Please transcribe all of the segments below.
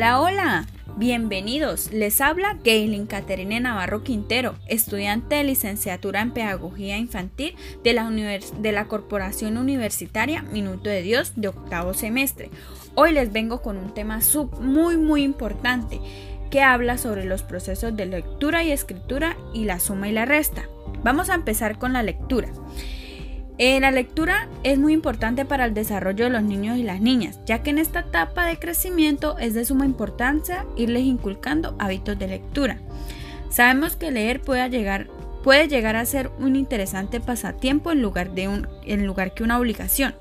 Hola, hola, bienvenidos. Les habla Gaylin Caterine Navarro Quintero, estudiante de licenciatura en Pedagogía Infantil de la, de la Corporación Universitaria Minuto de Dios de octavo semestre. Hoy les vengo con un tema muy muy importante que habla sobre los procesos de lectura y escritura y la suma y la resta. Vamos a empezar con la lectura. Eh, la lectura es muy importante para el desarrollo de los niños y las niñas, ya que en esta etapa de crecimiento es de suma importancia irles inculcando hábitos de lectura. Sabemos que leer puede llegar, puede llegar a ser un interesante pasatiempo en lugar, de un, en lugar que una obligación.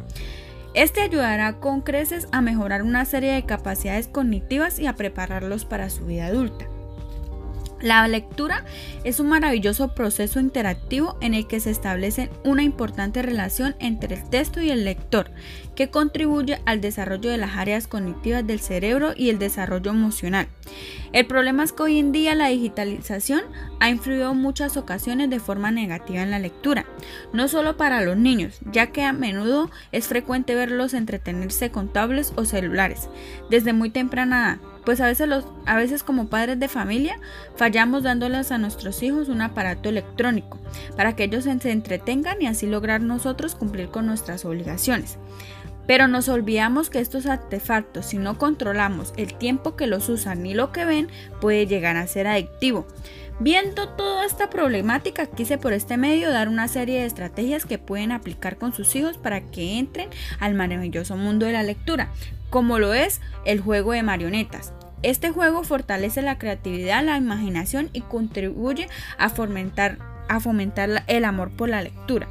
Este ayudará con creces a mejorar una serie de capacidades cognitivas y a prepararlos para su vida adulta. La lectura es un maravilloso proceso interactivo en el que se establece una importante relación entre el texto y el lector, que contribuye al desarrollo de las áreas cognitivas del cerebro y el desarrollo emocional. El problema es que hoy en día la digitalización ha influido en muchas ocasiones de forma negativa en la lectura, no solo para los niños, ya que a menudo es frecuente verlos entretenerse con tablets o celulares desde muy temprana edad pues a veces, los, a veces como padres de familia fallamos dándoles a nuestros hijos un aparato electrónico para que ellos se entretengan y así lograr nosotros cumplir con nuestras obligaciones. Pero nos olvidamos que estos artefactos, si no controlamos el tiempo que los usan ni lo que ven, puede llegar a ser adictivo. Viendo toda esta problemática, quise por este medio dar una serie de estrategias que pueden aplicar con sus hijos para que entren al maravilloso mundo de la lectura, como lo es el juego de marionetas. Este juego fortalece la creatividad, la imaginación y contribuye a fomentar, el amor por la lectura.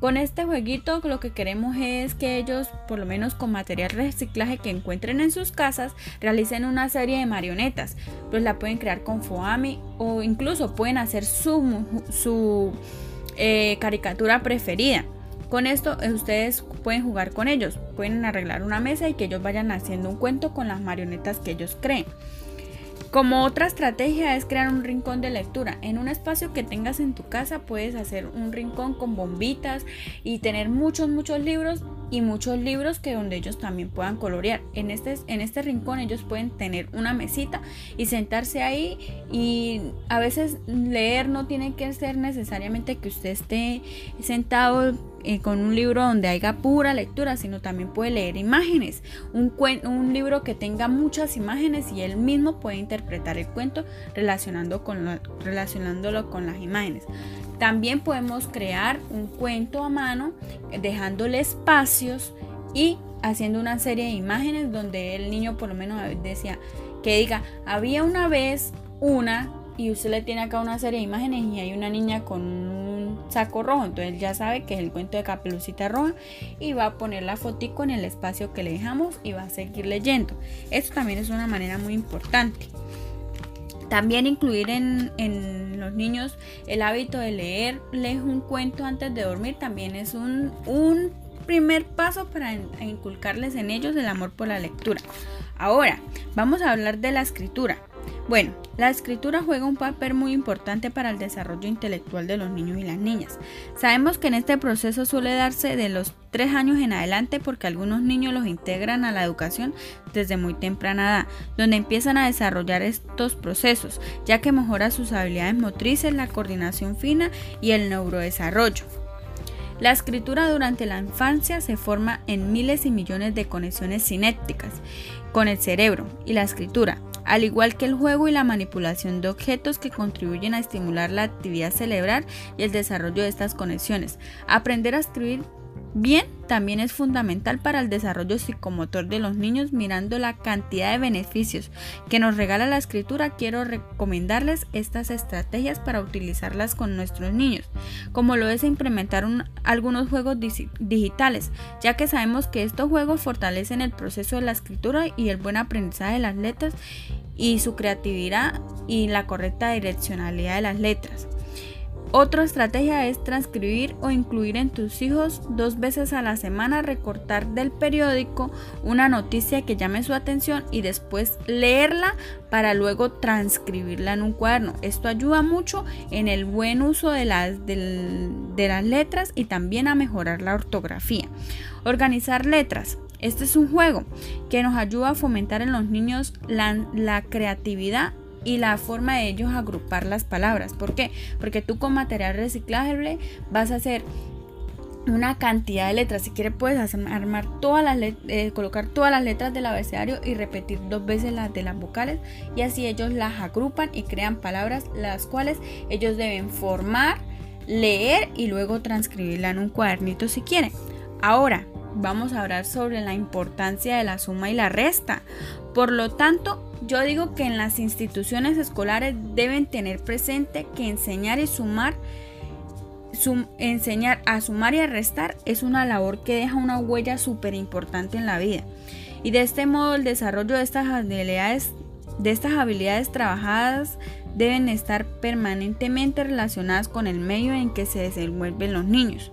Con este jueguito lo que queremos es que ellos, por lo menos con material reciclaje que encuentren en sus casas, realicen una serie de marionetas. Pues la pueden crear con Foami o incluso pueden hacer su, su eh, caricatura preferida. Con esto eh, ustedes pueden jugar con ellos, pueden arreglar una mesa y que ellos vayan haciendo un cuento con las marionetas que ellos creen. Como otra estrategia es crear un rincón de lectura. En un espacio que tengas en tu casa puedes hacer un rincón con bombitas y tener muchos, muchos libros y muchos libros que donde ellos también puedan colorear. En este, en este rincón ellos pueden tener una mesita y sentarse ahí y a veces leer no tiene que ser necesariamente que usted esté sentado eh, con un libro donde haya pura lectura, sino también puede leer imágenes. Un, un libro que tenga muchas imágenes y él mismo puede interpretar el cuento relacionando con relacionándolo con las imágenes. También podemos crear un cuento a mano dejándole espacios y haciendo una serie de imágenes donde el niño por lo menos decía que diga, había una vez una y usted le tiene acá una serie de imágenes y hay una niña con un saco rojo, entonces ya sabe que es el cuento de Capelucita Roja y va a poner la fotico en el espacio que le dejamos y va a seguir leyendo. Esto también es una manera muy importante. También incluir en, los niños el hábito de leer, leer un cuento antes de dormir también es un, un primer paso para inculcarles en ellos el amor por la lectura. Ahora, vamos a hablar de la escritura. Bueno, la escritura juega un papel muy importante para el desarrollo intelectual de los niños y las niñas. Sabemos que en este proceso suele darse de los tres años en adelante porque algunos niños los integran a la educación desde muy temprana edad, donde empiezan a desarrollar estos procesos, ya que mejora sus habilidades motrices, la coordinación fina y el neurodesarrollo. La escritura durante la infancia se forma en miles y millones de conexiones cinéticas con el cerebro y la escritura al igual que el juego y la manipulación de objetos que contribuyen a estimular la actividad cerebral y el desarrollo de estas conexiones. Aprender a escribir bien también es fundamental para el desarrollo psicomotor de los niños mirando la cantidad de beneficios que nos regala la escritura quiero recomendarles estas estrategias para utilizarlas con nuestros niños como lo es implementar algunos juegos digitales ya que sabemos que estos juegos fortalecen el proceso de la escritura y el buen aprendizaje de las letras y su creatividad y la correcta direccionalidad de las letras otra estrategia es transcribir o incluir en tus hijos dos veces a la semana, recortar del periódico una noticia que llame su atención y después leerla para luego transcribirla en un cuaderno. Esto ayuda mucho en el buen uso de las, de las letras y también a mejorar la ortografía. Organizar letras. Este es un juego que nos ayuda a fomentar en los niños la, creatividad y la forma de ellos agrupar las palabras. ¿Por qué? Porque tú con material reciclable vas a hacer una cantidad de letras. Si quieres puedes armar todas las eh, colocar todas las letras del abecedario y repetir dos veces las de las vocales y así ellos las agrupan y crean palabras las cuales ellos deben formar, leer y luego transcribirla en un cuadernito si quieren. Ahora, vamos a hablar sobre la importancia de la suma y la resta. Por lo tanto, yo digo que en las instituciones escolares deben tener presente que enseñar y sumar enseñar a sumar y a restar es una labor que deja una huella súper importante en la vida. Y de este modo el desarrollo de estas habilidades, de estas habilidades trabajadas deben estar permanentemente relacionadas con el medio en que se desenvuelven los niños.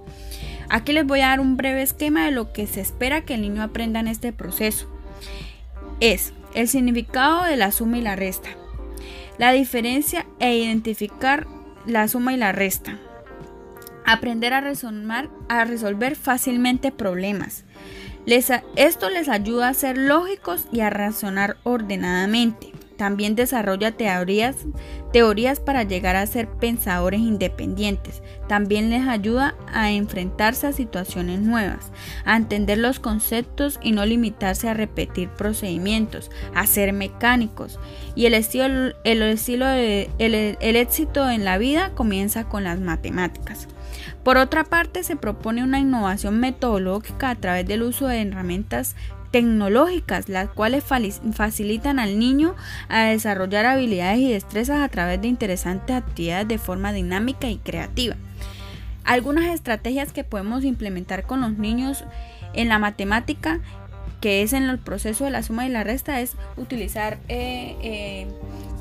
Aquí les voy a dar un breve esquema de lo que se espera que el niño aprenda en este proceso. Es el significado de la suma y la resta, la diferencia e identificar la suma y la resta, aprender a, a resolver fácilmente problemas. esto les ayuda a ser lógicos y a razonar ordenadamente. También desarrolla teorías, teorías para llegar a ser pensadores independientes. También les ayuda a enfrentarse a situaciones nuevas, a entender los conceptos y no limitarse a repetir procedimientos, a ser mecánicos. Y el, estilo, el, estilo de, el éxito en la vida comienza con las matemáticas. Por otra parte, se propone una innovación metodológica a través del uso de herramientas tecnológicas, las cuales facilitan al niño a desarrollar habilidades y destrezas a través de interesantes actividades de forma dinámica y creativa. Algunas estrategias que podemos implementar con los niños en la matemática que es en el proceso de la suma y la resta es utilizar eh, eh,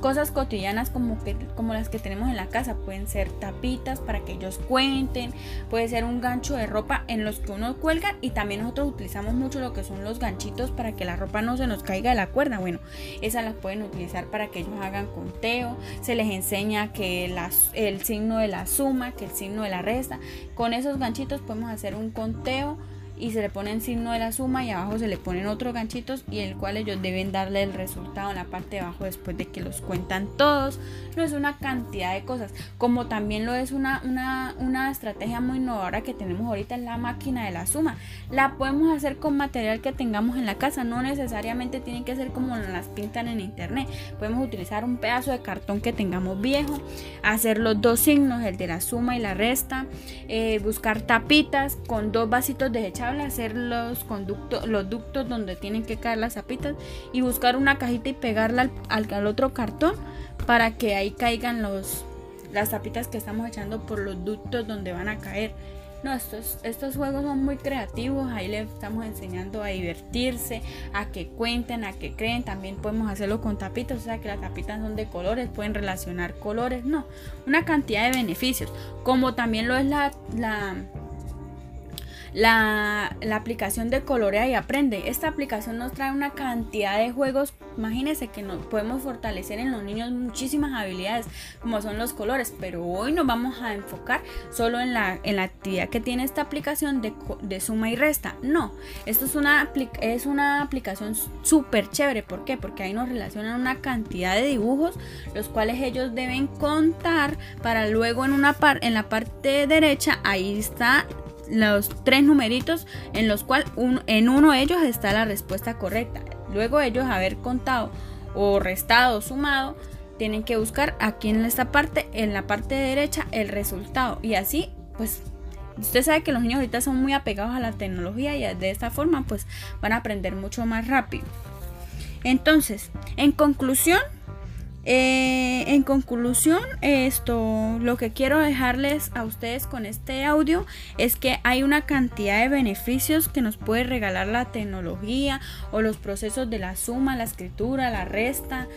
cosas cotidianas como, que, como las que tenemos en la casa. Pueden ser tapitas para que ellos cuenten, puede ser un gancho de ropa en los que uno cuelga y también nosotros utilizamos mucho lo que son los ganchitos para que la ropa no se nos caiga de la cuerda. Bueno, esas las pueden utilizar para que ellos hagan conteo. Se les enseña que el signo de la suma, que el signo de la resta. Con esos ganchitos podemos hacer un conteo y se le pone el signo de la suma y abajo se le ponen otros ganchitos y el cual ellos deben darle el resultado en la parte de abajo después de que los cuentan todos. No es una cantidad de cosas, como también lo es una, una, una estrategia muy innovadora que tenemos ahorita en la máquina de la suma. La podemos hacer con material que tengamos en la casa, no necesariamente tiene que ser como las pintan en internet. Podemos utilizar un pedazo de cartón que tengamos viejo, hacer los dos signos, el de la suma y la resta, eh, buscar tapitas con dos vasitos desechables hacer los conductos, los ductos donde tienen que caer las zapitas y buscar una cajita y pegarla al, al, otro cartón para que ahí caigan los, las tapitas que estamos echando por los ductos donde van a caer. No, estos, estos juegos son muy creativos, ahí le estamos enseñando a divertirse, a que cuenten, a que creen, también podemos hacerlo con tapitas, o sea que las tapitas son de colores, pueden relacionar colores, no, una cantidad de beneficios, como también lo es la, la la, aplicación de Colorea y Aprende. Esta aplicación nos trae una cantidad de juegos. Imagínense que nos podemos fortalecer en los niños muchísimas habilidades como son los colores, pero hoy nos vamos a enfocar solo en la, en la actividad que tiene esta aplicación de, suma y resta. No, esto es una, es una aplicación súper chévere. ¿Por qué? Porque ahí nos relacionan una cantidad de dibujos los cuales ellos deben contar para luego en, una par en la parte derecha ahí está los tres numeritos en los cuales en uno de ellos está la respuesta correcta. Luego ellos haber contado o restado o sumado, tienen que buscar aquí en esta parte, en la parte derecha, el resultado. Y así, pues, usted sabe que los niños ahorita son muy apegados a la tecnología y de esta forma, pues, van a aprender mucho más rápido. Entonces, en conclusión, eh, en conclusión, esto, lo que quiero dejarles a ustedes con este audio es que hay una cantidad de beneficios que nos puede regalar la tecnología o los procesos de la suma, la escritura, la resta.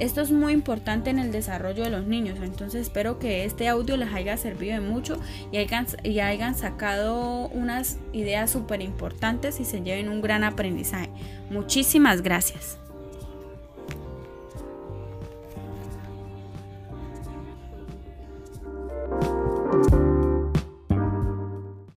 Esto es muy importante en el desarrollo de los niños, entonces espero que este audio les haya servido de mucho y hayan, y hayan sacado unas ideas súper importantes y se lleven un gran aprendizaje. Muchísimas gracias.